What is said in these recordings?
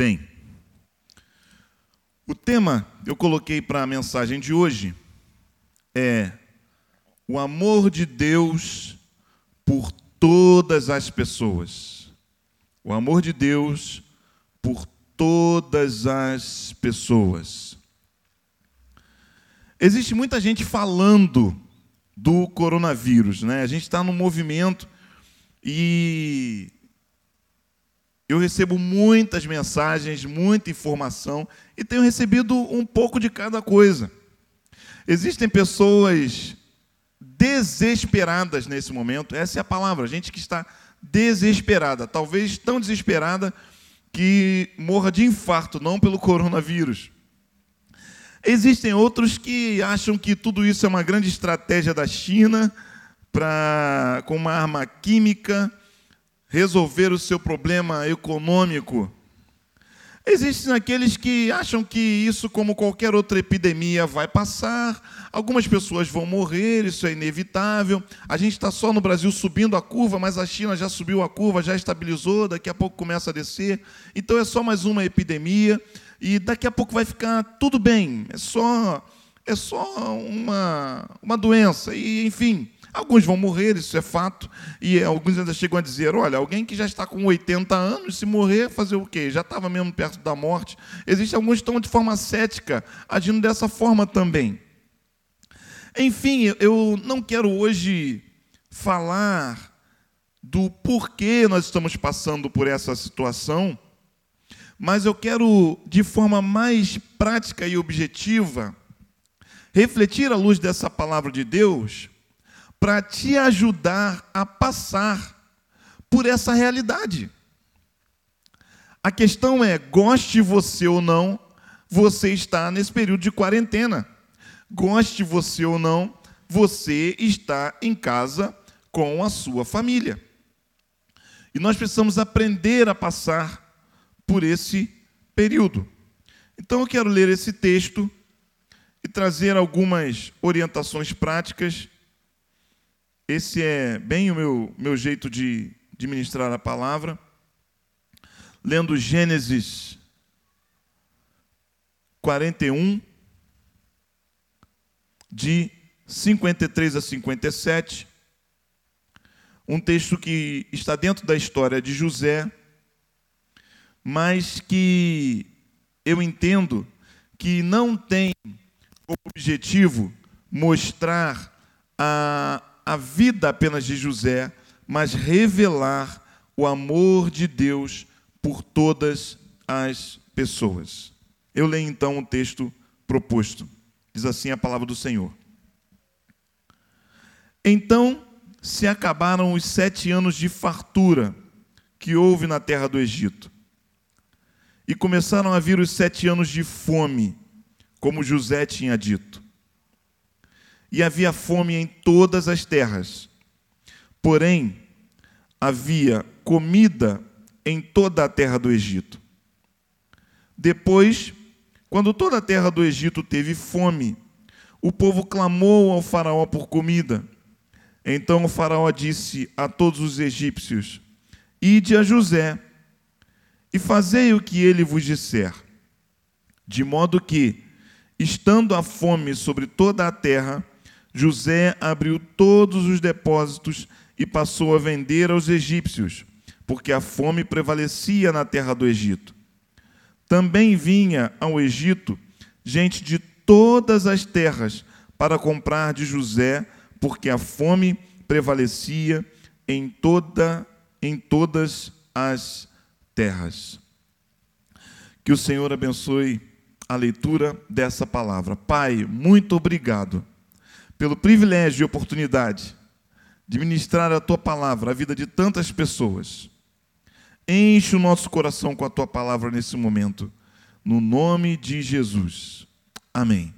Bem, o tema eu coloquei para a mensagem de hoje é o amor de Deus por todas as pessoas. O amor de Deus por todas as pessoas. Existe muita gente falando do coronavírus, né? A gente está num movimento e eu recebo muitas mensagens, muita informação e tenho recebido um pouco de cada coisa. Existem pessoas desesperadas nesse momento, essa é a palavra, gente que está desesperada, talvez tão desesperada que morra de infarto, não pelo coronavírus. Existem outros que acham que tudo isso é uma grande estratégia da China para com uma arma química resolver o seu problema econômico. Existem aqueles que acham que isso, como qualquer outra epidemia, vai passar, algumas pessoas vão morrer, isso é inevitável. A gente está só no Brasil subindo a curva, mas a China já subiu a curva, já estabilizou, daqui a pouco começa a descer. Então é só mais uma epidemia e daqui a pouco vai ficar tudo bem. É só, é só uma, uma doença, e enfim. Alguns vão morrer, isso é fato, e alguns ainda chegam a dizer: olha, alguém que já está com 80 anos, se morrer, fazer o quê? Já estava mesmo perto da morte. Existem alguns que estão de forma cética, agindo dessa forma também. Enfim, eu não quero hoje falar do porquê nós estamos passando por essa situação, mas eu quero, de forma mais prática e objetiva, refletir à luz dessa palavra de Deus para te ajudar a passar por essa realidade. A questão é: goste você ou não, você está nesse período de quarentena. Goste você ou não, você está em casa com a sua família. E nós precisamos aprender a passar por esse período. Então eu quero ler esse texto e trazer algumas orientações práticas esse é bem o meu, meu jeito de, de ministrar a palavra. Lendo Gênesis 41, de 53 a 57. Um texto que está dentro da história de José, mas que eu entendo que não tem como objetivo mostrar a, a vida apenas de José, mas revelar o amor de Deus por todas as pessoas. Eu leio então o texto proposto. Diz assim a palavra do Senhor. Então se acabaram os sete anos de fartura que houve na terra do Egito. E começaram a vir os sete anos de fome, como José tinha dito e havia fome em todas as terras. Porém, havia comida em toda a terra do Egito. Depois, quando toda a terra do Egito teve fome, o povo clamou ao Faraó por comida. Então o Faraó disse a todos os egípcios: Ide a José e fazei o que ele vos disser. De modo que, estando a fome sobre toda a terra, José abriu todos os depósitos e passou a vender aos egípcios, porque a fome prevalecia na terra do Egito. Também vinha ao Egito gente de todas as terras para comprar de José, porque a fome prevalecia em toda em todas as terras. Que o Senhor abençoe a leitura dessa palavra. Pai, muito obrigado pelo privilégio e oportunidade de ministrar a tua palavra à vida de tantas pessoas. Enche o nosso coração com a tua palavra nesse momento, no nome de Jesus. Amém.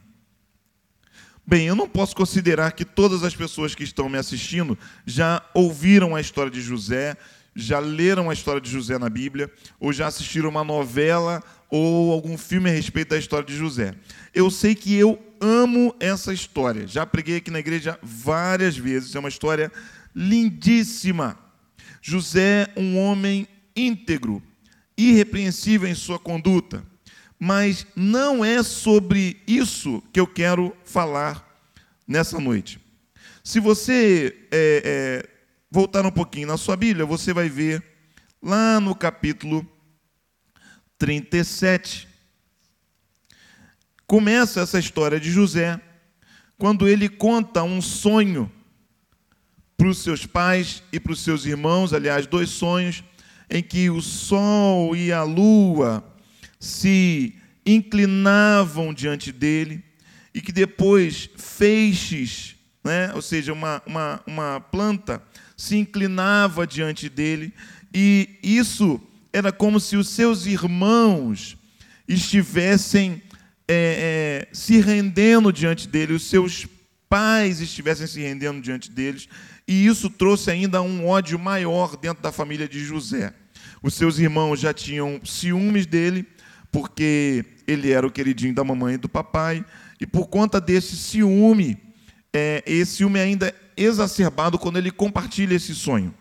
Bem, eu não posso considerar que todas as pessoas que estão me assistindo já ouviram a história de José, já leram a história de José na Bíblia, ou já assistiram uma novela ou algum filme a respeito da história de José. Eu sei que eu amo essa história. Já preguei aqui na igreja várias vezes. É uma história lindíssima. José, um homem íntegro, irrepreensível em sua conduta. Mas não é sobre isso que eu quero falar nessa noite. Se você é, é, voltar um pouquinho na sua Bíblia, você vai ver lá no capítulo 37. Começa essa história de José quando ele conta um sonho para os seus pais e para os seus irmãos, aliás, dois sonhos, em que o sol e a lua se inclinavam diante dele e que depois feixes, né, ou seja, uma, uma, uma planta, se inclinava diante dele e isso era como se os seus irmãos estivessem é, é, se rendendo diante dele, os seus pais estivessem se rendendo diante deles, e isso trouxe ainda um ódio maior dentro da família de José. Os seus irmãos já tinham ciúmes dele, porque ele era o queridinho da mamãe e do papai, e por conta desse ciúme, é, esse ciúme é ainda exacerbado quando ele compartilha esse sonho.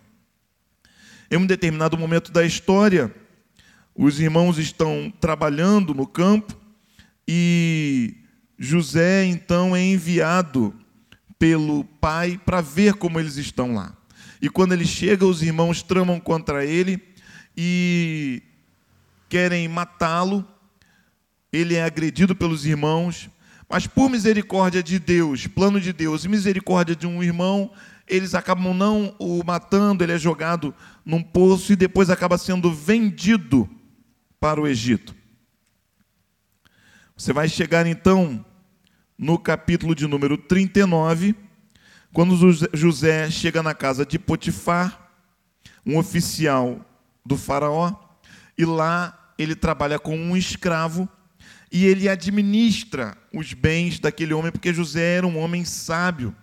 Em um determinado momento da história, os irmãos estão trabalhando no campo e José então é enviado pelo pai para ver como eles estão lá. E quando ele chega, os irmãos tramam contra ele e querem matá-lo. Ele é agredido pelos irmãos, mas por misericórdia de Deus, plano de Deus e misericórdia de um irmão, eles acabam não o matando, ele é jogado num poço e depois acaba sendo vendido para o Egito. Você vai chegar então no capítulo de número 39, quando José chega na casa de Potifar, um oficial do Faraó, e lá ele trabalha com um escravo e ele administra os bens daquele homem, porque José era um homem sábio.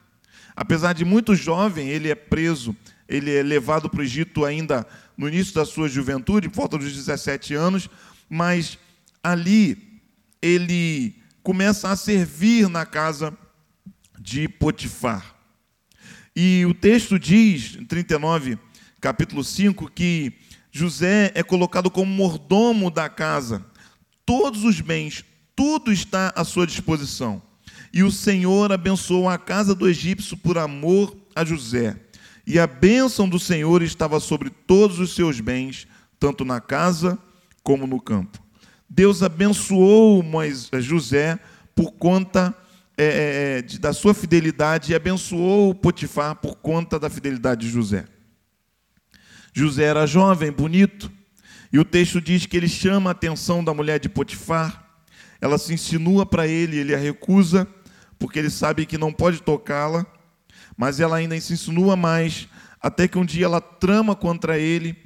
Apesar de muito jovem, ele é preso, ele é levado para o Egito ainda no início da sua juventude, por volta dos 17 anos, mas ali ele começa a servir na casa de Potifar. E o texto diz, em 39, capítulo 5, que José é colocado como mordomo da casa. Todos os bens, tudo está à sua disposição. E o Senhor abençoou a casa do egípcio por amor a José. E a bênção do Senhor estava sobre todos os seus bens, tanto na casa como no campo. Deus abençoou José por conta é, é, é, de, da sua fidelidade e abençoou Potifar por conta da fidelidade de José. José era jovem, bonito, e o texto diz que ele chama a atenção da mulher de Potifar. Ela se insinua para ele, ele a recusa, porque ele sabe que não pode tocá-la, mas ela ainda se insinua mais, até que um dia ela trama contra ele,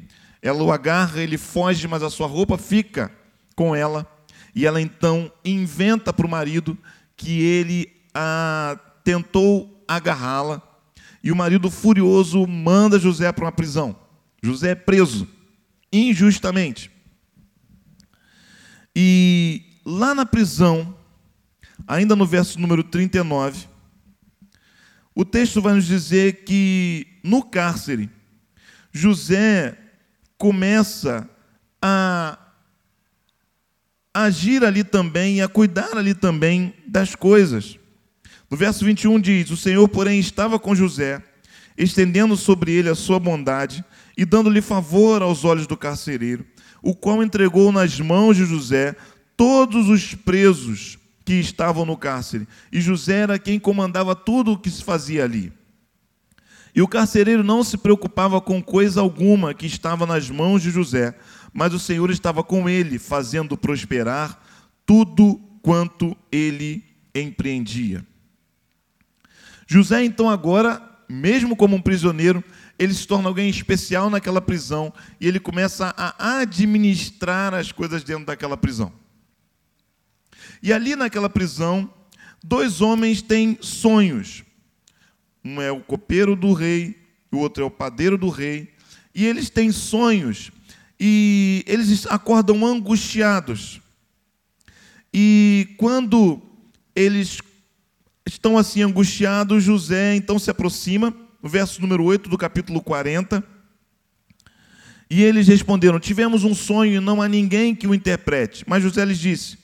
ela o agarra, ele foge, mas a sua roupa fica com ela, e ela então inventa para o marido que ele a tentou agarrá-la, e o marido furioso manda José para uma prisão. José é preso injustamente. E lá na prisão, ainda no verso número 39, o texto vai nos dizer que no cárcere, José começa a agir ali também e a cuidar ali também das coisas. No verso 21 diz: O Senhor, porém, estava com José, estendendo sobre ele a sua bondade e dando-lhe favor aos olhos do carcereiro, o qual entregou nas mãos de José todos os presos que estavam no cárcere. E José era quem comandava tudo o que se fazia ali. E o carcereiro não se preocupava com coisa alguma que estava nas mãos de José, mas o Senhor estava com ele, fazendo prosperar tudo quanto ele empreendia. José, então, agora, mesmo como um prisioneiro, ele se torna alguém especial naquela prisão e ele começa a administrar as coisas dentro daquela prisão. E ali naquela prisão, dois homens têm sonhos. Um é o copeiro do rei, o outro é o padeiro do rei, e eles têm sonhos e eles acordam angustiados. E quando eles estão assim angustiados, José então se aproxima, verso número 8 do capítulo 40, E eles responderam: Tivemos um sonho e não há ninguém que o interprete. Mas José lhes disse: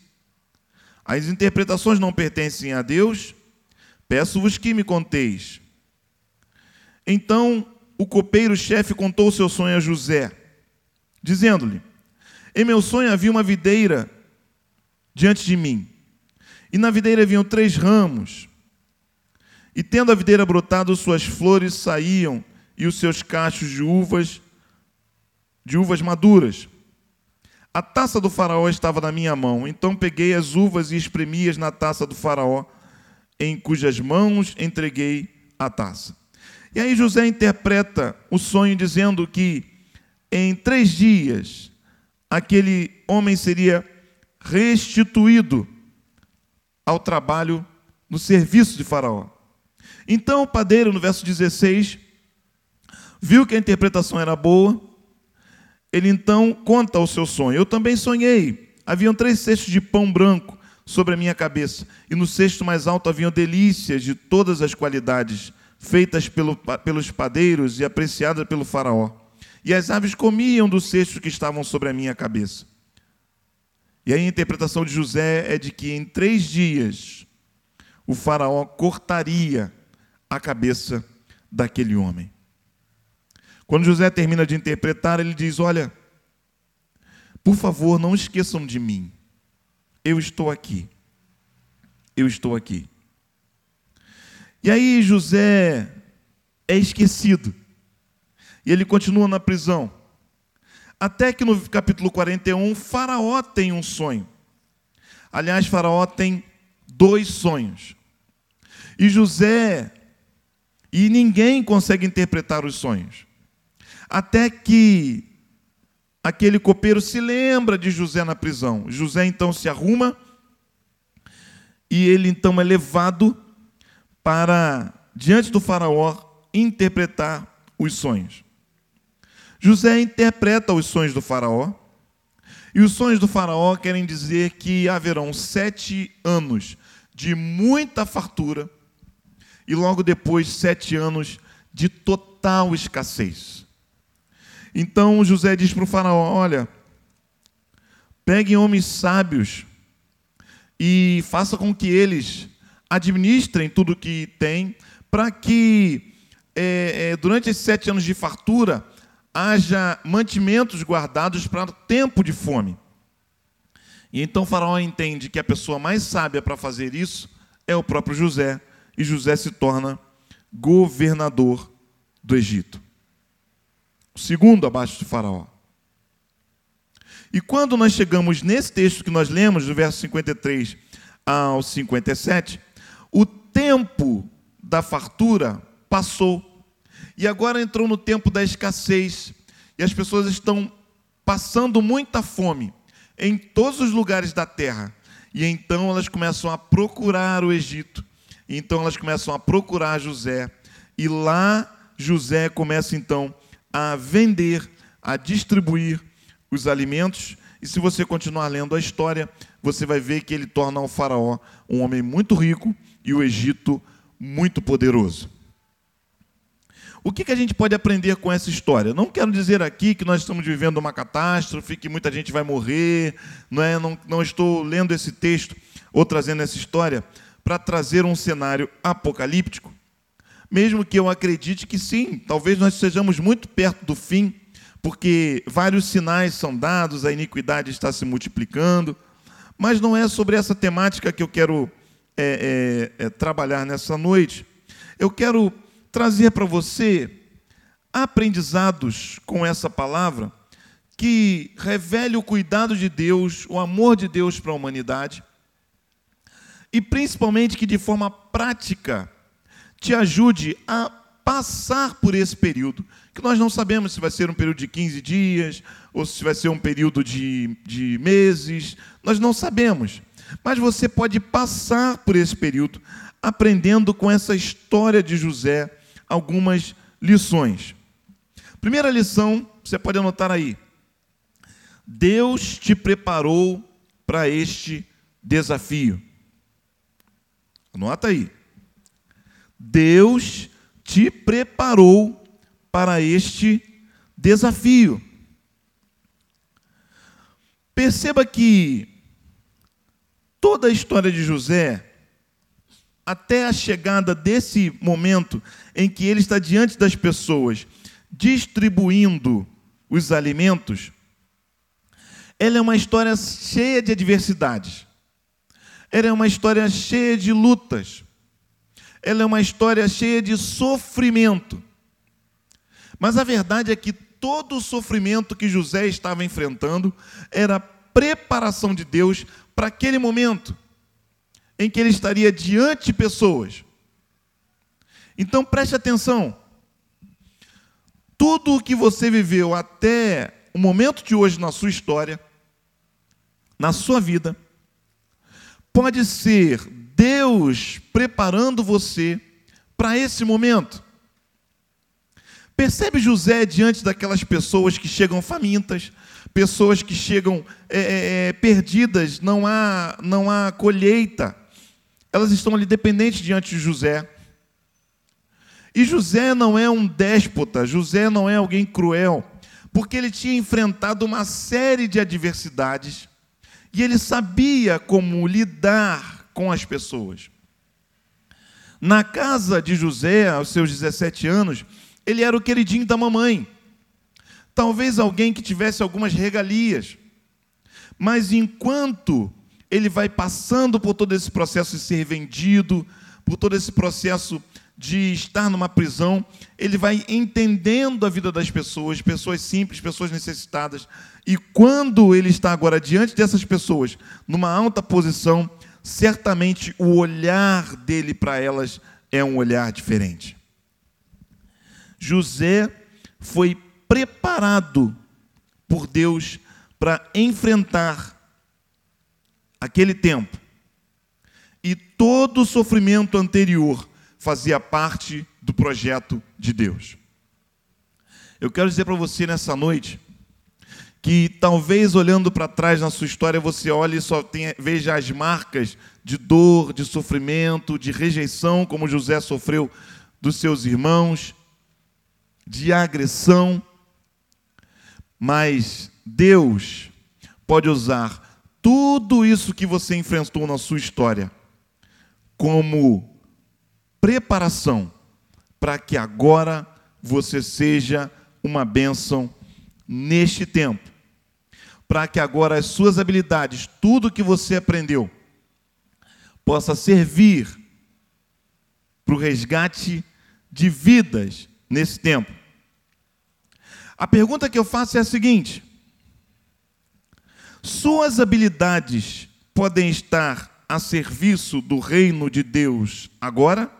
As interpretações não pertencem a Deus, peço-vos que me conteis. Então o copeiro-chefe contou o seu sonho a José, dizendo-lhe: Em meu sonho havia uma videira diante de mim, e na videira haviam três ramos, e tendo a videira brotado, suas flores saíam, e os seus cachos de uvas de uvas maduras. A taça do faraó estava na minha mão, então peguei as uvas e espremi-as na taça do faraó, em cujas mãos entreguei a taça. E aí José interpreta o sonho dizendo que em três dias aquele homem seria restituído ao trabalho no serviço de Faraó. Então o padeiro, no verso 16, viu que a interpretação era boa ele então conta o seu sonho. Eu também sonhei. Haviam três cestos de pão branco sobre a minha cabeça, e no cesto mais alto haviam delícias de todas as qualidades, feitas pelo, pelos padeiros e apreciadas pelo faraó. E as aves comiam do cesto que estavam sobre a minha cabeça. E a interpretação de José é de que em três dias o faraó cortaria a cabeça daquele homem. Quando José termina de interpretar, ele diz: Olha, por favor, não esqueçam de mim. Eu estou aqui. Eu estou aqui. E aí José é esquecido. E ele continua na prisão. Até que no capítulo 41, Faraó tem um sonho. Aliás, Faraó tem dois sonhos. E José, e ninguém consegue interpretar os sonhos. Até que aquele copeiro se lembra de José na prisão. José então se arruma e ele então é levado para diante do faraó interpretar os sonhos. José interpreta os sonhos do faraó, e os sonhos do faraó querem dizer que haverão sete anos de muita fartura, e logo depois sete anos de total escassez. Então José diz para o faraó: Olha, peguem homens sábios e faça com que eles administrem tudo que tem, para que é, é, durante esses sete anos de fartura haja mantimentos guardados para tempo de fome. E então faraó entende que a pessoa mais sábia para fazer isso é o próprio José, e José se torna governador do Egito o segundo abaixo de Faraó. E quando nós chegamos nesse texto que nós lemos, do verso 53 ao 57, o tempo da fartura passou. E agora entrou no tempo da escassez. E as pessoas estão passando muita fome em todos os lugares da terra. E então elas começam a procurar o Egito. E então elas começam a procurar José. E lá José começa então a vender, a distribuir os alimentos. E se você continuar lendo a história, você vai ver que ele torna o Faraó um homem muito rico e o Egito muito poderoso. O que, que a gente pode aprender com essa história? Não quero dizer aqui que nós estamos vivendo uma catástrofe, que muita gente vai morrer, não, é? não, não estou lendo esse texto ou trazendo essa história para trazer um cenário apocalíptico mesmo que eu acredite que sim, talvez nós estejamos muito perto do fim, porque vários sinais são dados, a iniquidade está se multiplicando, mas não é sobre essa temática que eu quero é, é, é, trabalhar nessa noite. Eu quero trazer para você aprendizados com essa palavra que revele o cuidado de Deus, o amor de Deus para a humanidade, e principalmente que de forma prática te ajude a passar por esse período, que nós não sabemos se vai ser um período de 15 dias ou se vai ser um período de, de meses, nós não sabemos. Mas você pode passar por esse período aprendendo com essa história de José algumas lições. Primeira lição, você pode anotar aí. Deus te preparou para este desafio. Anota aí. Deus te preparou para este desafio. Perceba que toda a história de José, até a chegada desse momento em que ele está diante das pessoas, distribuindo os alimentos, ela é uma história cheia de adversidades. Ela é uma história cheia de lutas. Ela é uma história cheia de sofrimento. Mas a verdade é que todo o sofrimento que José estava enfrentando era preparação de Deus para aquele momento em que ele estaria diante de pessoas. Então preste atenção. Tudo o que você viveu até o momento de hoje na sua história, na sua vida, pode ser Deus preparando você para esse momento. Percebe José diante daquelas pessoas que chegam famintas, pessoas que chegam é, é, é, perdidas, não há, não há colheita. Elas estão ali dependentes diante de José. E José não é um déspota, José não é alguém cruel, porque ele tinha enfrentado uma série de adversidades e ele sabia como lidar com as pessoas. Na casa de José, aos seus 17 anos, ele era o queridinho da mamãe. Talvez alguém que tivesse algumas regalias. Mas enquanto ele vai passando por todo esse processo de ser vendido, por todo esse processo de estar numa prisão, ele vai entendendo a vida das pessoas, pessoas simples, pessoas necessitadas. E quando ele está agora diante dessas pessoas, numa alta posição, certamente o olhar dele para elas é um olhar diferente. José foi preparado por Deus para enfrentar aquele tempo. E todo o sofrimento anterior fazia parte do projeto de Deus. Eu quero dizer para você nessa noite que talvez olhando para trás na sua história você olhe e só tenha, veja as marcas de dor, de sofrimento, de rejeição, como José sofreu dos seus irmãos, de agressão, mas Deus pode usar tudo isso que você enfrentou na sua história como preparação para que agora você seja uma bênção neste tempo. Para que agora as suas habilidades, tudo que você aprendeu, possa servir para o resgate de vidas nesse tempo. A pergunta que eu faço é a seguinte: suas habilidades podem estar a serviço do reino de Deus agora?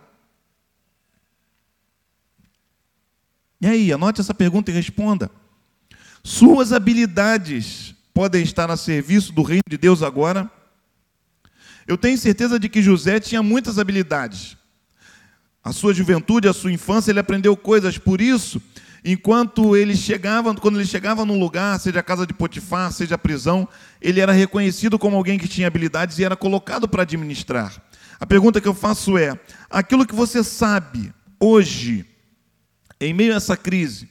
E aí, anote essa pergunta e responda. Suas habilidades podem estar a serviço do reino de Deus agora? Eu tenho certeza de que José tinha muitas habilidades. A sua juventude, a sua infância, ele aprendeu coisas, por isso Enquanto ele chegava, quando ele chegava num lugar, seja a casa de Potifar, seja a prisão, ele era reconhecido como alguém que tinha habilidades e era colocado para administrar. A pergunta que eu faço é: aquilo que você sabe hoje, em meio a essa crise,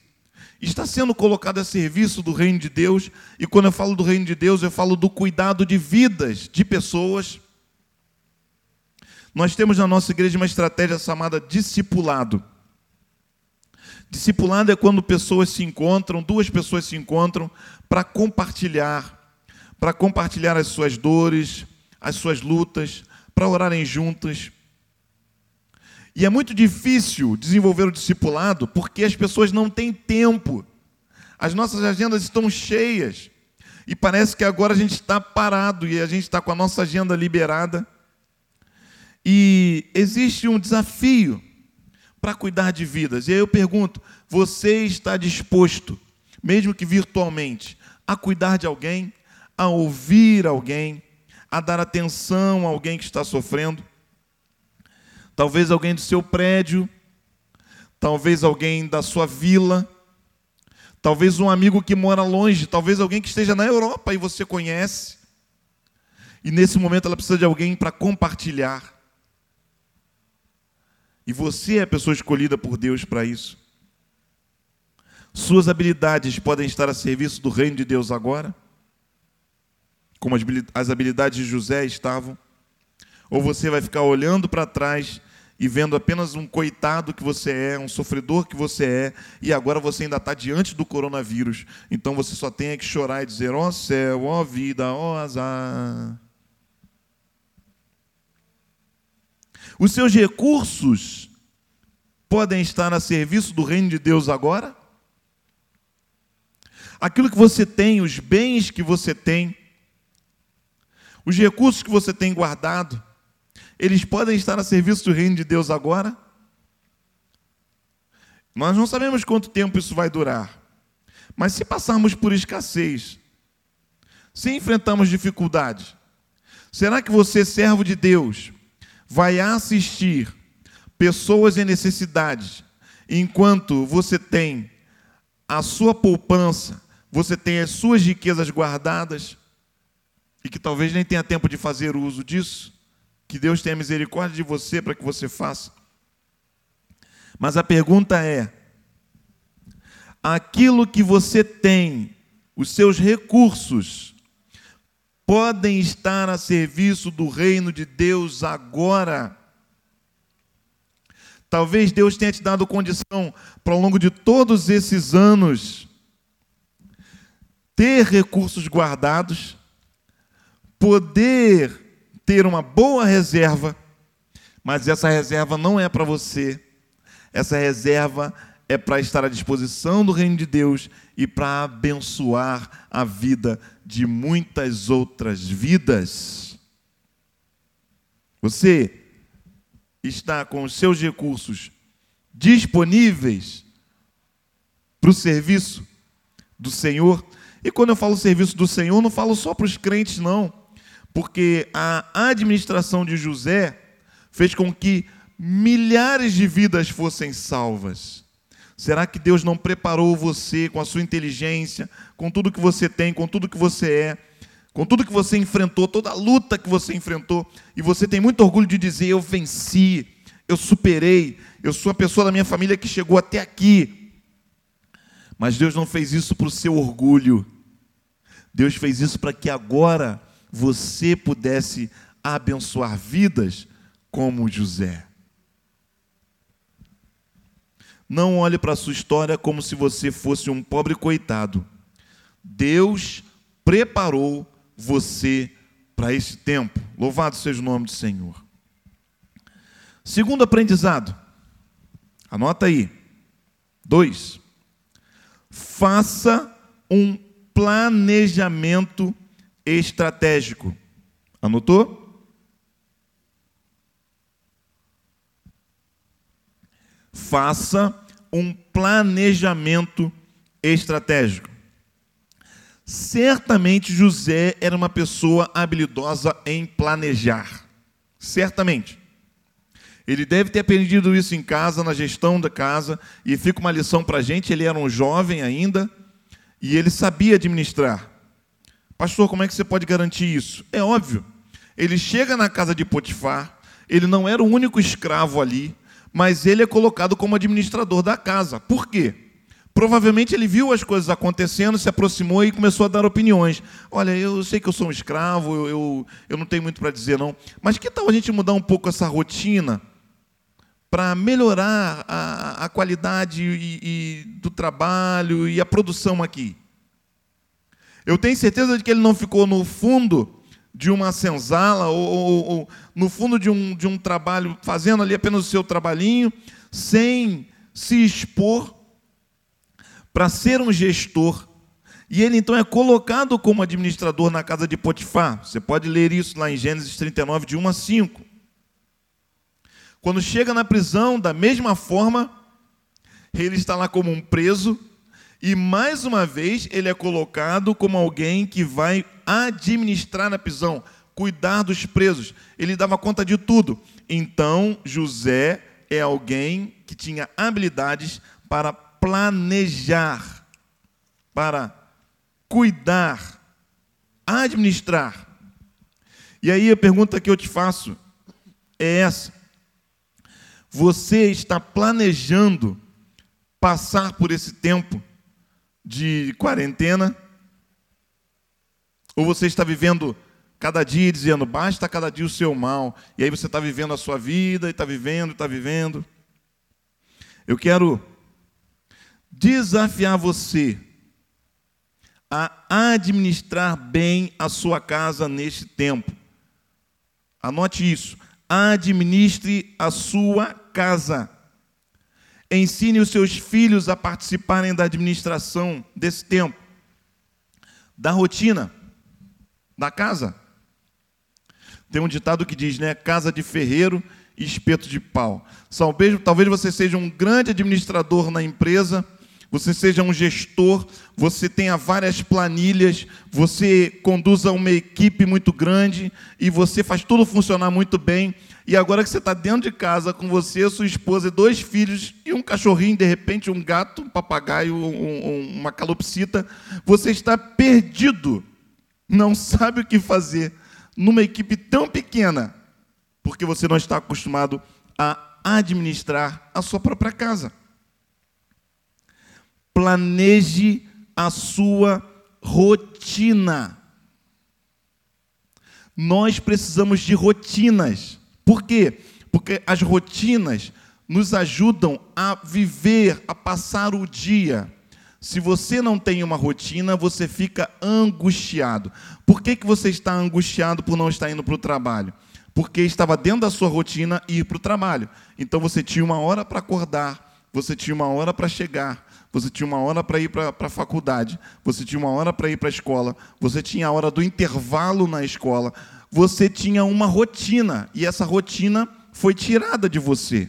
está sendo colocado a serviço do reino de Deus? E quando eu falo do reino de Deus, eu falo do cuidado de vidas de pessoas. Nós temos na nossa igreja uma estratégia chamada discipulado. Discipulado é quando pessoas se encontram, duas pessoas se encontram para compartilhar, para compartilhar as suas dores, as suas lutas, para orarem juntas. E é muito difícil desenvolver o discipulado porque as pessoas não têm tempo. As nossas agendas estão cheias. E parece que agora a gente está parado e a gente está com a nossa agenda liberada. E existe um desafio para cuidar de vidas. E aí eu pergunto: você está disposto, mesmo que virtualmente, a cuidar de alguém, a ouvir alguém, a dar atenção a alguém que está sofrendo? Talvez alguém do seu prédio, talvez alguém da sua vila, talvez um amigo que mora longe, talvez alguém que esteja na Europa e você conhece. E nesse momento ela precisa de alguém para compartilhar. E você é a pessoa escolhida por Deus para isso. Suas habilidades podem estar a serviço do reino de Deus agora? como as habilidades de José estavam, ou você vai ficar olhando para trás e vendo apenas um coitado que você é, um sofredor que você é, e agora você ainda está diante do coronavírus. Então você só tem que chorar e dizer: ó oh céu, ó oh vida, ó oh azar. Os seus recursos podem estar a serviço do reino de Deus agora? Aquilo que você tem, os bens que você tem, os recursos que você tem guardado, eles podem estar a serviço do reino de Deus agora? Nós não sabemos quanto tempo isso vai durar. Mas se passarmos por escassez, se enfrentamos dificuldades, será que você, servo de Deus, vai assistir pessoas em necessidade, enquanto você tem a sua poupança, você tem as suas riquezas guardadas, e que talvez nem tenha tempo de fazer uso disso? Que Deus tenha misericórdia de você para que você faça. Mas a pergunta é: aquilo que você tem, os seus recursos, podem estar a serviço do reino de Deus agora? Talvez Deus tenha te dado condição para ao longo de todos esses anos ter recursos guardados, poder ter uma boa reserva, mas essa reserva não é para você. Essa reserva é para estar à disposição do reino de Deus e para abençoar a vida de muitas outras vidas. Você está com os seus recursos disponíveis para o serviço do Senhor. E quando eu falo serviço do Senhor, não falo só para os crentes, não porque a administração de José fez com que milhares de vidas fossem salvas. Será que Deus não preparou você com a sua inteligência, com tudo que você tem, com tudo que você é, com tudo que você enfrentou, toda a luta que você enfrentou, e você tem muito orgulho de dizer: Eu venci, eu superei, eu sou a pessoa da minha família que chegou até aqui. Mas Deus não fez isso para o seu orgulho, Deus fez isso para que agora você pudesse abençoar vidas como José. Não olhe para a sua história como se você fosse um pobre coitado. Deus preparou você para esse tempo. Louvado seja o nome do Senhor. Segundo aprendizado, anota aí. Dois, faça um planejamento estratégico. Anotou? Faça um planejamento estratégico. Certamente José era uma pessoa habilidosa em planejar. Certamente. Ele deve ter aprendido isso em casa, na gestão da casa, e fica uma lição para a gente. Ele era um jovem ainda e ele sabia administrar. Pastor, como é que você pode garantir isso? É óbvio. Ele chega na casa de Potifar, ele não era o único escravo ali, mas ele é colocado como administrador da casa. Por quê? Provavelmente ele viu as coisas acontecendo, se aproximou e começou a dar opiniões. Olha, eu sei que eu sou um escravo, eu, eu, eu não tenho muito para dizer, não. Mas que tal a gente mudar um pouco essa rotina para melhorar a, a qualidade e, e, do trabalho e a produção aqui? Eu tenho certeza de que ele não ficou no fundo de uma senzala ou, ou, ou, no fundo de um, de um trabalho, fazendo ali apenas o seu trabalhinho, sem se expor para ser um gestor. E ele então é colocado como administrador na casa de Potifar. Você pode ler isso lá em Gênesis 39, de 1 a 5. Quando chega na prisão, da mesma forma, ele está lá como um preso, e mais uma vez ele é colocado como alguém que vai administrar na prisão, cuidar dos presos. Ele dava conta de tudo. Então, José é alguém que tinha habilidades para planejar, para cuidar, administrar. E aí a pergunta que eu te faço é essa: Você está planejando passar por esse tempo de quarentena? Ou você está vivendo cada dia dizendo, basta cada dia o seu mal, e aí você está vivendo a sua vida, e está vivendo, está vivendo. Eu quero desafiar você a administrar bem a sua casa neste tempo. Anote isso. Administre a sua casa. Ensine os seus filhos a participarem da administração desse tempo, da rotina, da casa. Tem um ditado que diz, né? Casa de ferreiro e espeto de pau. Talvez você seja um grande administrador na empresa, você seja um gestor, você tenha várias planilhas, você conduza uma equipe muito grande e você faz tudo funcionar muito bem. E agora que você está dentro de casa com você, sua esposa e dois filhos e um cachorrinho, de repente um gato, um papagaio, um, um, uma calopsita, você está perdido, não sabe o que fazer numa equipe tão pequena, porque você não está acostumado a administrar a sua própria casa planeje a sua rotina. Nós precisamos de rotinas. Por quê? Porque as rotinas nos ajudam a viver, a passar o dia. Se você não tem uma rotina, você fica angustiado. Por que, que você está angustiado por não estar indo para o trabalho? Porque estava dentro da sua rotina ir para o trabalho. Então você tinha uma hora para acordar, você tinha uma hora para chegar, você tinha uma hora para ir para a faculdade, você tinha uma hora para ir para a escola, você tinha a hora do intervalo na escola, você tinha uma rotina, e essa rotina foi tirada de você.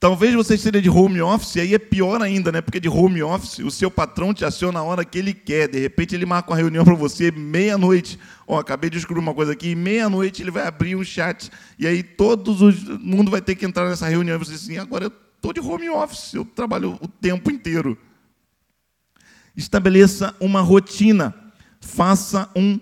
Talvez você esteja de home office, aí é pior ainda, né? Porque de home office, o seu patrão te aciona a hora que ele quer. De repente ele marca uma reunião para você meia-noite. Ó, oh, acabei de descobrir uma coisa aqui, meia-noite ele vai abrir um chat e aí todo mundo vai ter que entrar nessa reunião e você diz assim, agora eu Estou de home office, eu trabalho o tempo inteiro. Estabeleça uma rotina, faça um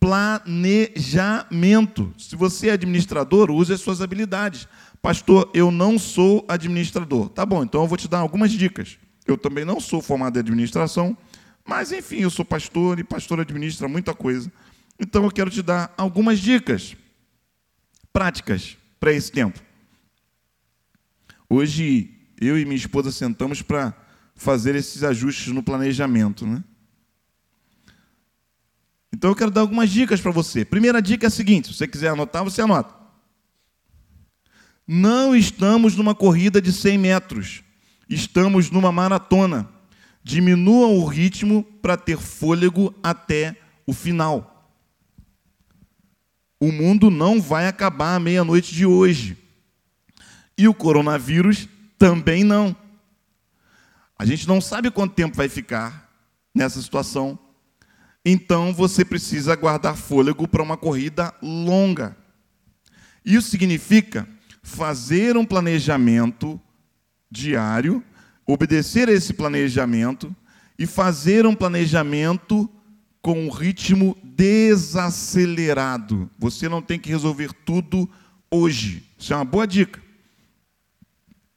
planejamento. Se você é administrador, use as suas habilidades. Pastor, eu não sou administrador. Tá bom, então eu vou te dar algumas dicas. Eu também não sou formado em administração, mas enfim, eu sou pastor e pastor administra muita coisa. Então eu quero te dar algumas dicas práticas para esse tempo. Hoje, eu e minha esposa sentamos para fazer esses ajustes no planejamento. Né? Então, eu quero dar algumas dicas para você. Primeira dica é a seguinte: se você quiser anotar, você anota. Não estamos numa corrida de 100 metros, estamos numa maratona. Diminuam o ritmo para ter fôlego até o final. O mundo não vai acabar à meia-noite de hoje. E o coronavírus também não. A gente não sabe quanto tempo vai ficar nessa situação. Então você precisa guardar fôlego para uma corrida longa. Isso significa fazer um planejamento diário, obedecer a esse planejamento e fazer um planejamento com um ritmo desacelerado. Você não tem que resolver tudo hoje. Isso é uma boa dica.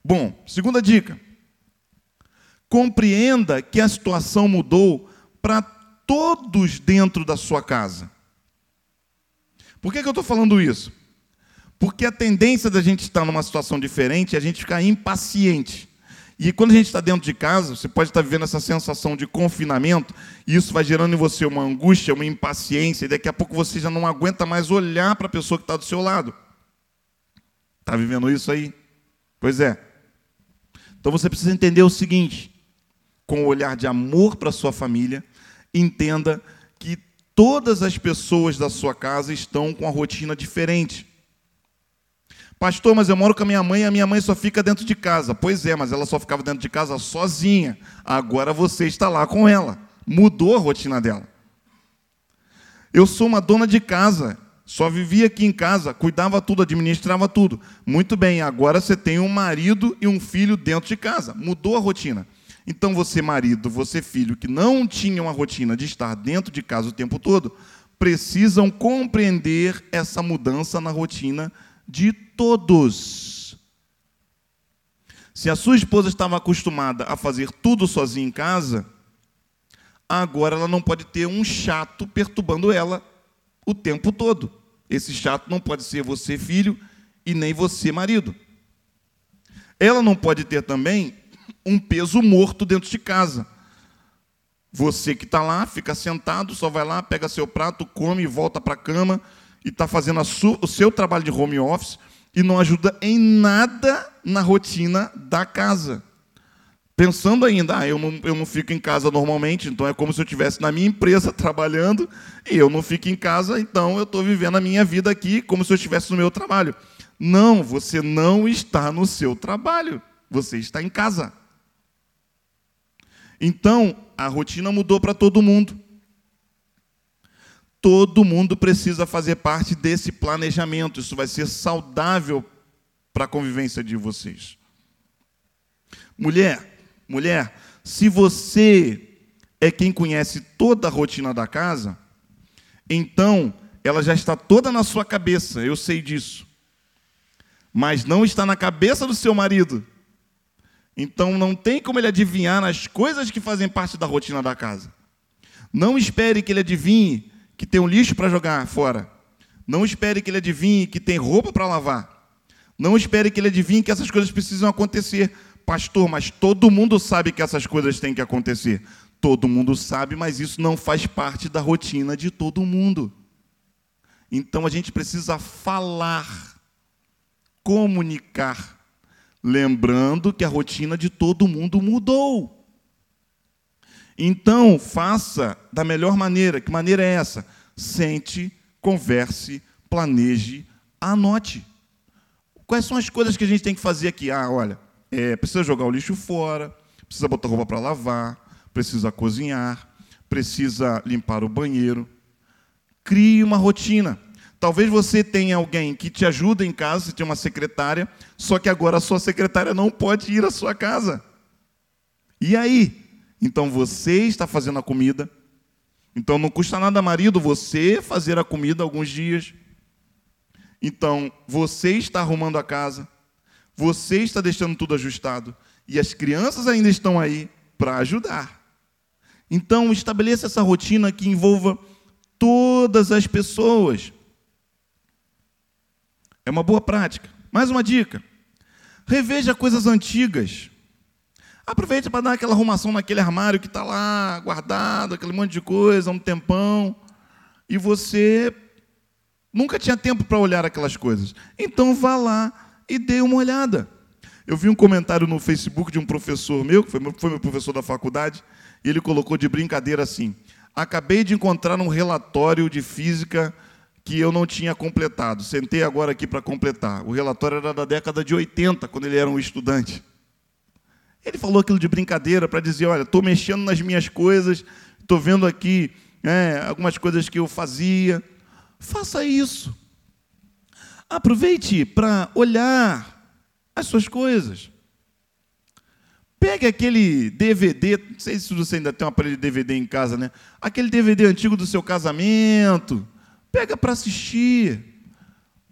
Bom, segunda dica. Compreenda que a situação mudou para todos dentro da sua casa. Por que, que eu estou falando isso? Porque a tendência da gente estar numa situação diferente é a gente ficar impaciente. E quando a gente está dentro de casa, você pode estar vivendo essa sensação de confinamento, e isso vai gerando em você uma angústia, uma impaciência, e daqui a pouco você já não aguenta mais olhar para a pessoa que está do seu lado. Está vivendo isso aí? Pois é. Então você precisa entender o seguinte: com o olhar de amor para sua família, entenda que todas as pessoas da sua casa estão com a rotina diferente. Pastor, mas eu moro com a minha mãe e a minha mãe só fica dentro de casa. Pois é, mas ela só ficava dentro de casa sozinha. Agora você está lá com ela. Mudou a rotina dela. Eu sou uma dona de casa só vivia aqui em casa, cuidava tudo, administrava tudo. Muito bem, agora você tem um marido e um filho dentro de casa. Mudou a rotina. Então você, marido, você, filho, que não tinha uma rotina de estar dentro de casa o tempo todo, precisam compreender essa mudança na rotina de todos. Se a sua esposa estava acostumada a fazer tudo sozinha em casa, agora ela não pode ter um chato perturbando ela o tempo todo. Esse chato não pode ser você, filho, e nem você, marido. Ela não pode ter também um peso morto dentro de casa. Você que está lá, fica sentado, só vai lá, pega seu prato, come, volta para a cama e está fazendo o seu trabalho de home office e não ajuda em nada na rotina da casa. Pensando ainda, ah, eu não, eu não fico em casa normalmente, então é como se eu estivesse na minha empresa trabalhando e eu não fico em casa, então eu estou vivendo a minha vida aqui como se eu estivesse no meu trabalho. Não, você não está no seu trabalho, você está em casa. Então, a rotina mudou para todo mundo. Todo mundo precisa fazer parte desse planejamento. Isso vai ser saudável para a convivência de vocês. Mulher, mulher, se você é quem conhece toda a rotina da casa, então ela já está toda na sua cabeça, eu sei disso mas não está na cabeça do seu marido. Então não tem como ele adivinhar nas coisas que fazem parte da rotina da casa. Não espere que ele adivinhe que tem um lixo para jogar fora. Não espere que ele adivinhe que tem roupa para lavar. Não espere que ele adivinhe que essas coisas precisam acontecer. Pastor, mas todo mundo sabe que essas coisas têm que acontecer. Todo mundo sabe, mas isso não faz parte da rotina de todo mundo. Então a gente precisa falar comunicar, lembrando que a rotina de todo mundo mudou. Então, faça da melhor maneira. Que maneira é essa? Sente, converse, planeje, anote. Quais são as coisas que a gente tem que fazer aqui? Ah, olha, é, precisa jogar o lixo fora, precisa botar roupa para lavar, precisa cozinhar, precisa limpar o banheiro. Crie uma rotina. Talvez você tenha alguém que te ajuda em casa, você tem uma secretária, só que agora a sua secretária não pode ir à sua casa. E aí? Então você está fazendo a comida. Então não custa nada, marido, você fazer a comida alguns dias. Então você está arrumando a casa. Você está deixando tudo ajustado. E as crianças ainda estão aí para ajudar. Então estabeleça essa rotina que envolva todas as pessoas. É uma boa prática. Mais uma dica: reveja coisas antigas. Aproveite para dar aquela arrumação naquele armário que está lá guardado, aquele monte de coisa, há um tempão, e você nunca tinha tempo para olhar aquelas coisas. Então vá lá e dê uma olhada. Eu vi um comentário no Facebook de um professor meu, que foi meu, foi meu professor da faculdade, e ele colocou de brincadeira assim: Acabei de encontrar um relatório de física que eu não tinha completado. Sentei agora aqui para completar. O relatório era da década de 80, quando ele era um estudante. Ele falou aquilo de brincadeira para dizer: olha, estou mexendo nas minhas coisas, estou vendo aqui é, algumas coisas que eu fazia. Faça isso. Aproveite para olhar as suas coisas. Pegue aquele DVD, não sei se você ainda tem um aparelho de DVD em casa, né? Aquele DVD antigo do seu casamento Pega para assistir.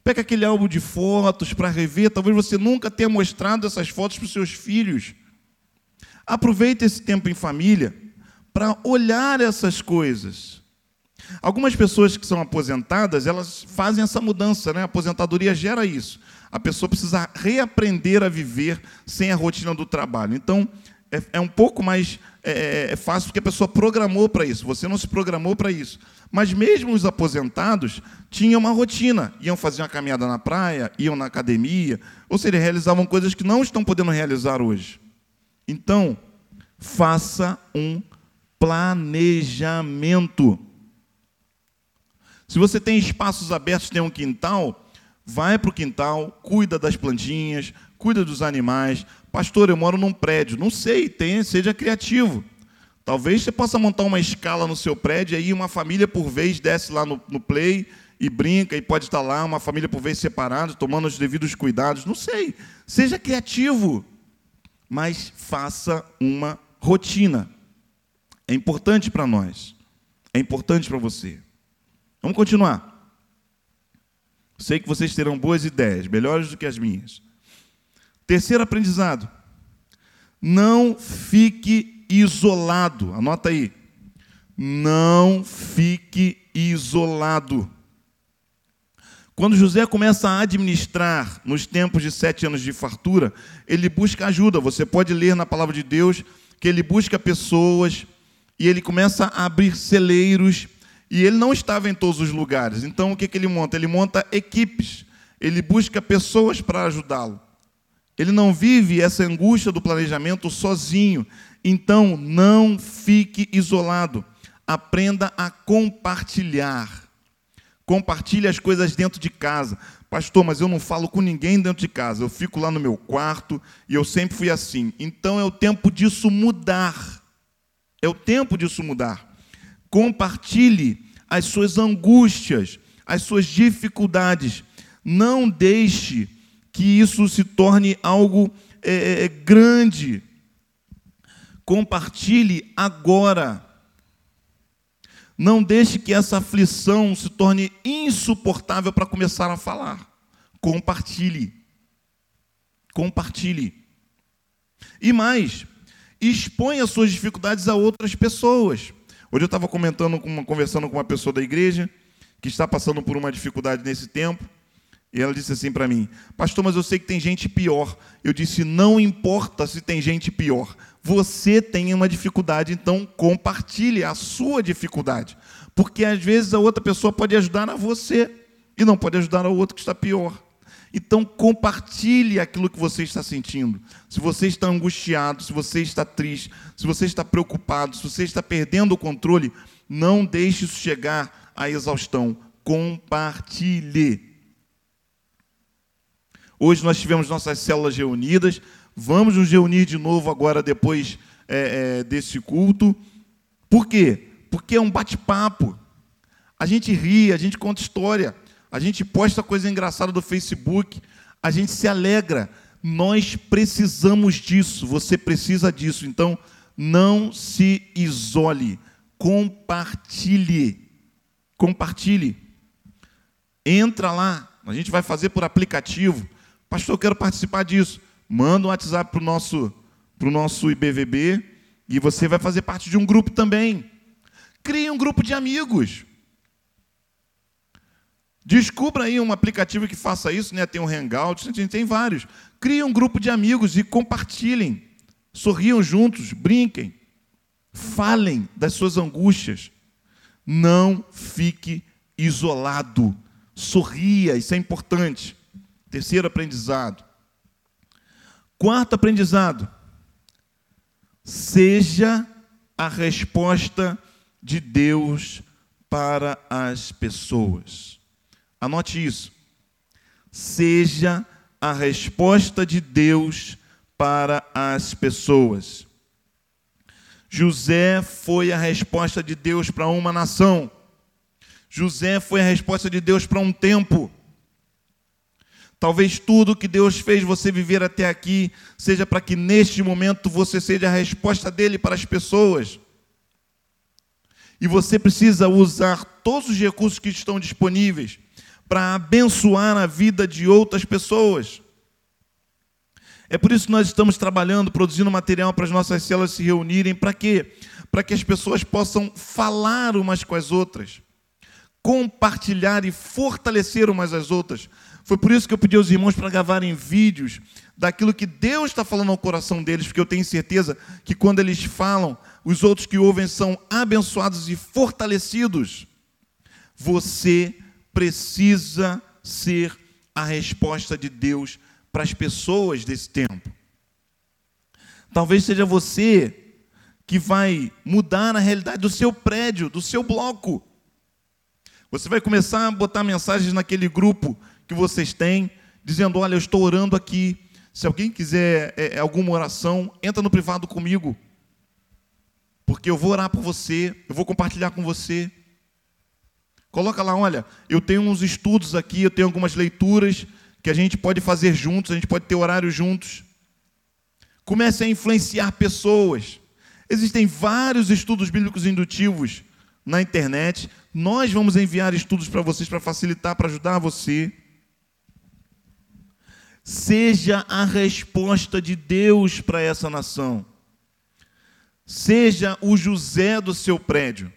Pega aquele álbum de fotos para rever. Talvez você nunca tenha mostrado essas fotos para os seus filhos. Aproveite esse tempo em família para olhar essas coisas. Algumas pessoas que são aposentadas, elas fazem essa mudança, né? A aposentadoria gera isso. A pessoa precisa reaprender a viver sem a rotina do trabalho. Então, é, é um pouco mais é, é, é fácil porque a pessoa programou para isso. Você não se programou para isso. Mas mesmo os aposentados tinham uma rotina. Iam fazer uma caminhada na praia, iam na academia, ou seja, realizavam coisas que não estão podendo realizar hoje. Então, faça um planejamento. Se você tem espaços abertos, tem um quintal, vai para o quintal, cuida das plantinhas, cuida dos animais. Pastor, eu moro num prédio. Não sei, tem, seja criativo. Talvez você possa montar uma escala no seu prédio, aí uma família por vez desce lá no, no play e brinca, e pode estar lá, uma família por vez separada, tomando os devidos cuidados. Não sei. Seja criativo, mas faça uma rotina. É importante para nós. É importante para você. Vamos continuar. Sei que vocês terão boas ideias, melhores do que as minhas. Terceiro aprendizado. Não fique isolado. Anota aí. não fique isolado. Quando José começa a administrar nos tempos de sete anos de fartura, ele busca ajuda. Você pode ler na palavra de Deus que ele busca pessoas e ele começa a abrir celeiros e ele não estava em todos os lugares. Então o que, que ele monta? Ele monta equipes, ele busca pessoas para ajudá-lo. Ele não vive essa angústia do planejamento sozinho. Então não fique isolado. Aprenda a compartilhar. Compartilhe as coisas dentro de casa. Pastor, mas eu não falo com ninguém dentro de casa. Eu fico lá no meu quarto e eu sempre fui assim. Então é o tempo disso mudar. É o tempo disso mudar. Compartilhe as suas angústias, as suas dificuldades. Não deixe que isso se torne algo é, grande. Compartilhe agora. Não deixe que essa aflição se torne insuportável para começar a falar. Compartilhe. Compartilhe. E mais, exponha suas dificuldades a outras pessoas. Hoje eu estava comentando, conversando com uma pessoa da igreja que está passando por uma dificuldade nesse tempo. E ela disse assim para mim: Pastor, mas eu sei que tem gente pior. Eu disse: Não importa se tem gente pior. Você tem uma dificuldade, então compartilhe a sua dificuldade. Porque às vezes a outra pessoa pode ajudar a você e não pode ajudar ao outro que está pior. Então compartilhe aquilo que você está sentindo. Se você está angustiado, se você está triste, se você está preocupado, se você está perdendo o controle, não deixe isso chegar à exaustão. Compartilhe. Hoje nós tivemos nossas células reunidas. Vamos nos reunir de novo agora, depois é, é, desse culto. Por quê? Porque é um bate-papo. A gente ri, a gente conta história, a gente posta coisa engraçada do Facebook, a gente se alegra. Nós precisamos disso, você precisa disso. Então, não se isole, compartilhe. Compartilhe. Entra lá, a gente vai fazer por aplicativo. Pastor, eu quero participar disso manda um WhatsApp para o nosso, pro nosso IBVB e você vai fazer parte de um grupo também. Crie um grupo de amigos. Descubra aí um aplicativo que faça isso, né? Tem um Hangout, tem vários. Crie um grupo de amigos e compartilhem. Sorriam juntos, brinquem. Falem das suas angústias. Não fique isolado. Sorria, isso é importante. Terceiro aprendizado. Quarto aprendizado: seja a resposta de Deus para as pessoas. Anote isso. Seja a resposta de Deus para as pessoas. José foi a resposta de Deus para uma nação. José foi a resposta de Deus para um tempo. Talvez tudo que Deus fez você viver até aqui seja para que neste momento você seja a resposta dele para as pessoas. E você precisa usar todos os recursos que estão disponíveis para abençoar a vida de outras pessoas. É por isso que nós estamos trabalhando, produzindo material para as nossas células se reunirem. Para quê? Para que as pessoas possam falar umas com as outras, compartilhar e fortalecer umas às outras foi por isso que eu pedi aos irmãos para gravarem vídeos daquilo que Deus está falando ao coração deles, porque eu tenho certeza que quando eles falam, os outros que ouvem são abençoados e fortalecidos. Você precisa ser a resposta de Deus para as pessoas desse tempo. Talvez seja você que vai mudar a realidade do seu prédio, do seu bloco. Você vai começar a botar mensagens naquele grupo que vocês têm, dizendo: Olha, eu estou orando aqui. Se alguém quiser é, é, alguma oração, entra no privado comigo, porque eu vou orar por você, eu vou compartilhar com você. Coloca lá, olha, eu tenho uns estudos aqui, eu tenho algumas leituras que a gente pode fazer juntos, a gente pode ter horário juntos. Comece a influenciar pessoas. Existem vários estudos bíblicos indutivos na internet. Nós vamos enviar estudos para vocês para facilitar, para ajudar você. Seja a resposta de Deus para essa nação. Seja o José do seu prédio.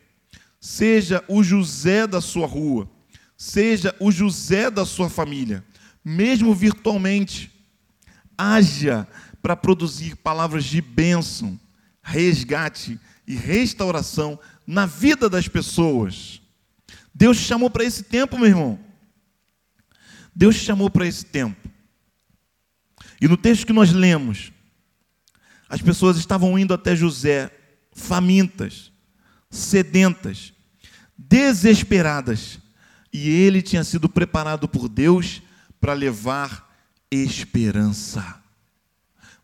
seja o José da sua rua, seja o José da sua família, mesmo virtualmente, haja para produzir palavras de bênção, resgate e restauração na vida das pessoas. Deus chamou para esse tempo, meu irmão. Deus chamou para esse tempo. E no texto que nós lemos, as pessoas estavam indo até José famintas, sedentas, desesperadas, e ele tinha sido preparado por Deus para levar esperança.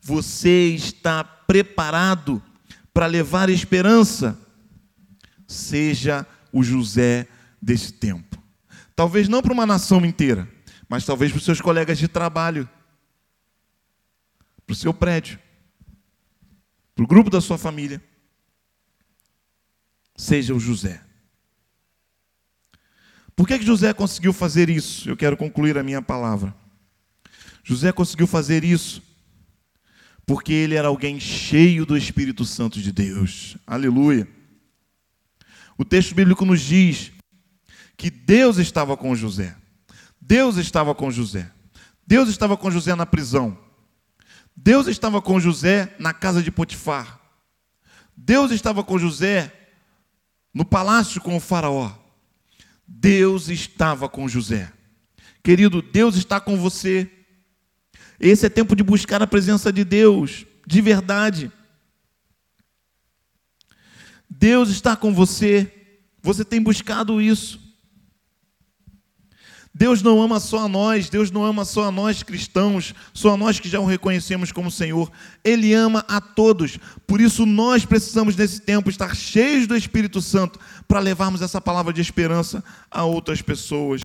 Você está preparado para levar esperança? Seja o José desse tempo. Talvez não para uma nação inteira, mas talvez para os seus colegas de trabalho, para o seu prédio, para o grupo da sua família. Seja o José. Por que, que José conseguiu fazer isso? Eu quero concluir a minha palavra. José conseguiu fazer isso porque ele era alguém cheio do Espírito Santo de Deus. Aleluia. O texto bíblico nos diz que Deus estava com José. Deus estava com José. Deus estava com José na prisão. Deus estava com José na casa de Potifar. Deus estava com José no palácio com o Faraó. Deus estava com José. Querido, Deus está com você. Esse é tempo de buscar a presença de Deus, de verdade. Deus está com você. Você tem buscado isso. Deus não ama só a nós, Deus não ama só a nós cristãos, só a nós que já o reconhecemos como Senhor. Ele ama a todos. Por isso nós precisamos nesse tempo estar cheios do Espírito Santo para levarmos essa palavra de esperança a outras pessoas.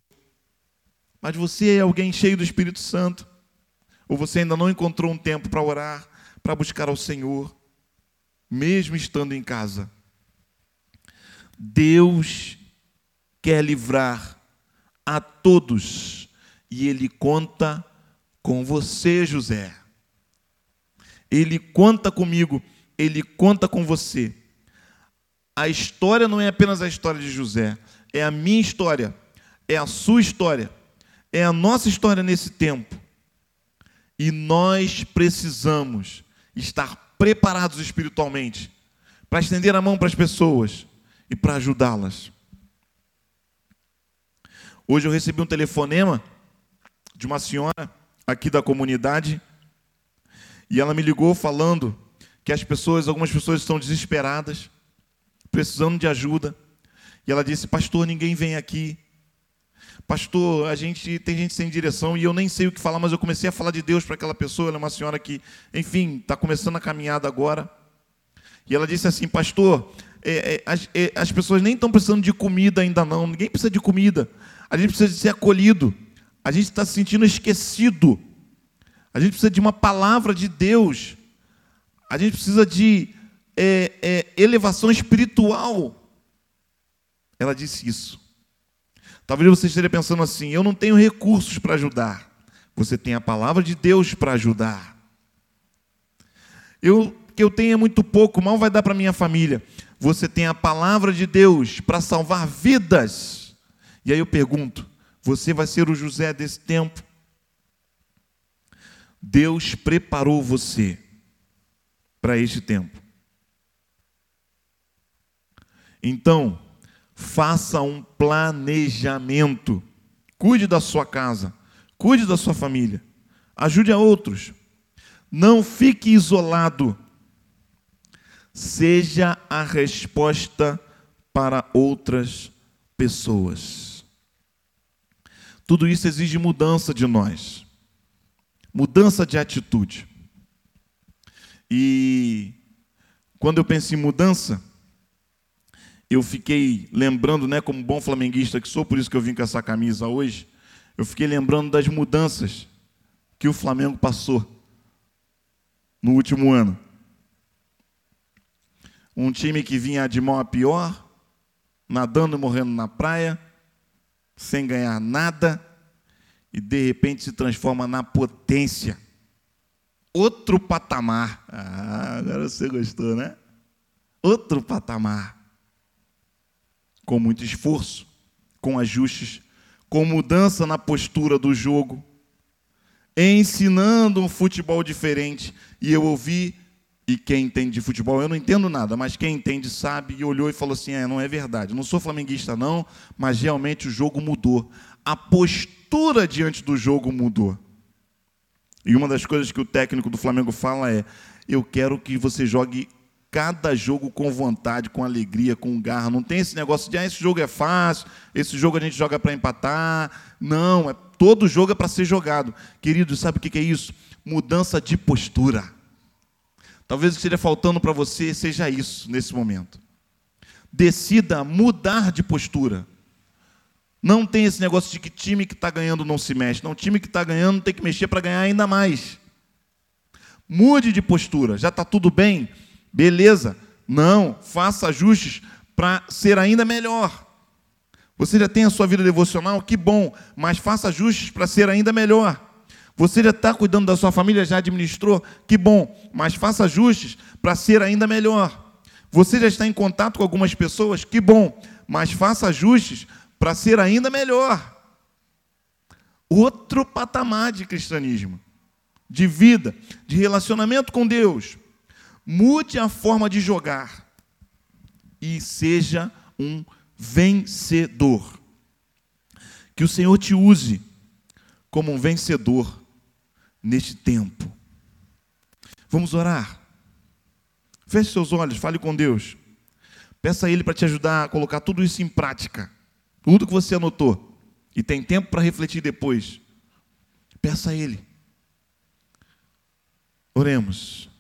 Mas você é alguém cheio do Espírito Santo? Ou você ainda não encontrou um tempo para orar, para buscar ao Senhor, mesmo estando em casa? Deus quer livrar a todos. E ele conta com você, José. Ele conta comigo, ele conta com você. A história não é apenas a história de José, é a minha história, é a sua história, é a nossa história nesse tempo. E nós precisamos estar preparados espiritualmente para estender a mão para as pessoas e para ajudá-las. Hoje eu recebi um telefonema de uma senhora aqui da comunidade e ela me ligou falando que as pessoas, algumas pessoas estão desesperadas, precisando de ajuda. E ela disse: "Pastor, ninguém vem aqui. Pastor, a gente tem gente sem direção e eu nem sei o que falar, mas eu comecei a falar de Deus para aquela pessoa. Ela é uma senhora que, enfim, está começando a caminhada agora. E ela disse assim: Pastor, é, é, as, é, as pessoas nem estão precisando de comida ainda não. Ninguém precisa de comida. A gente precisa de ser acolhido. A gente está se sentindo esquecido. A gente precisa de uma palavra de Deus. A gente precisa de é, é, elevação espiritual. Ela disse isso. Talvez você esteja pensando assim: eu não tenho recursos para ajudar. Você tem a palavra de Deus para ajudar. Eu que eu tenho é muito pouco, mal vai dar para minha família. Você tem a palavra de Deus para salvar vidas. E aí eu pergunto: você vai ser o José desse tempo? Deus preparou você para este tempo. Então, faça um planejamento. Cuide da sua casa, cuide da sua família, ajude a outros. Não fique isolado. Seja a resposta para outras pessoas. Tudo isso exige mudança de nós, mudança de atitude. E quando eu penso em mudança, eu fiquei lembrando, né, como bom flamenguista que sou, por isso que eu vim com essa camisa hoje, eu fiquei lembrando das mudanças que o Flamengo passou no último ano. Um time que vinha de mal a pior, nadando e morrendo na praia, sem ganhar nada e de repente se transforma na potência. Outro patamar. Ah, agora você gostou, né? Outro patamar. com muito esforço, com ajustes, com mudança na postura do jogo, ensinando um futebol diferente. E eu ouvi, e quem entende de futebol, eu não entendo nada, mas quem entende sabe, e olhou e falou assim: é, não é verdade, não sou flamenguista não, mas realmente o jogo mudou. A postura diante do jogo mudou. E uma das coisas que o técnico do Flamengo fala é: eu quero que você jogue cada jogo com vontade, com alegria, com garra. Não tem esse negócio de ah, esse jogo é fácil, esse jogo a gente joga para empatar. Não, é todo jogo é para ser jogado. Querido, sabe o que é isso? Mudança de postura. Talvez o que esteja faltando para você seja isso nesse momento. Decida mudar de postura. Não tem esse negócio de que time que está ganhando não se mexe. Não, time que está ganhando tem que mexer para ganhar ainda mais. Mude de postura. Já está tudo bem? Beleza. Não, faça ajustes para ser ainda melhor. Você já tem a sua vida devocional? Que bom, mas faça ajustes para ser ainda melhor. Você já está cuidando da sua família, já administrou? Que bom, mas faça ajustes para ser ainda melhor. Você já está em contato com algumas pessoas? Que bom, mas faça ajustes para ser ainda melhor. Outro patamar de cristianismo, de vida, de relacionamento com Deus. Mude a forma de jogar e seja um vencedor. Que o Senhor te use como um vencedor neste tempo. Vamos orar. Feche seus olhos, fale com Deus. Peça a Ele para te ajudar a colocar tudo isso em prática. Tudo que você anotou. E tem tempo para refletir depois. Peça a Ele. Oremos.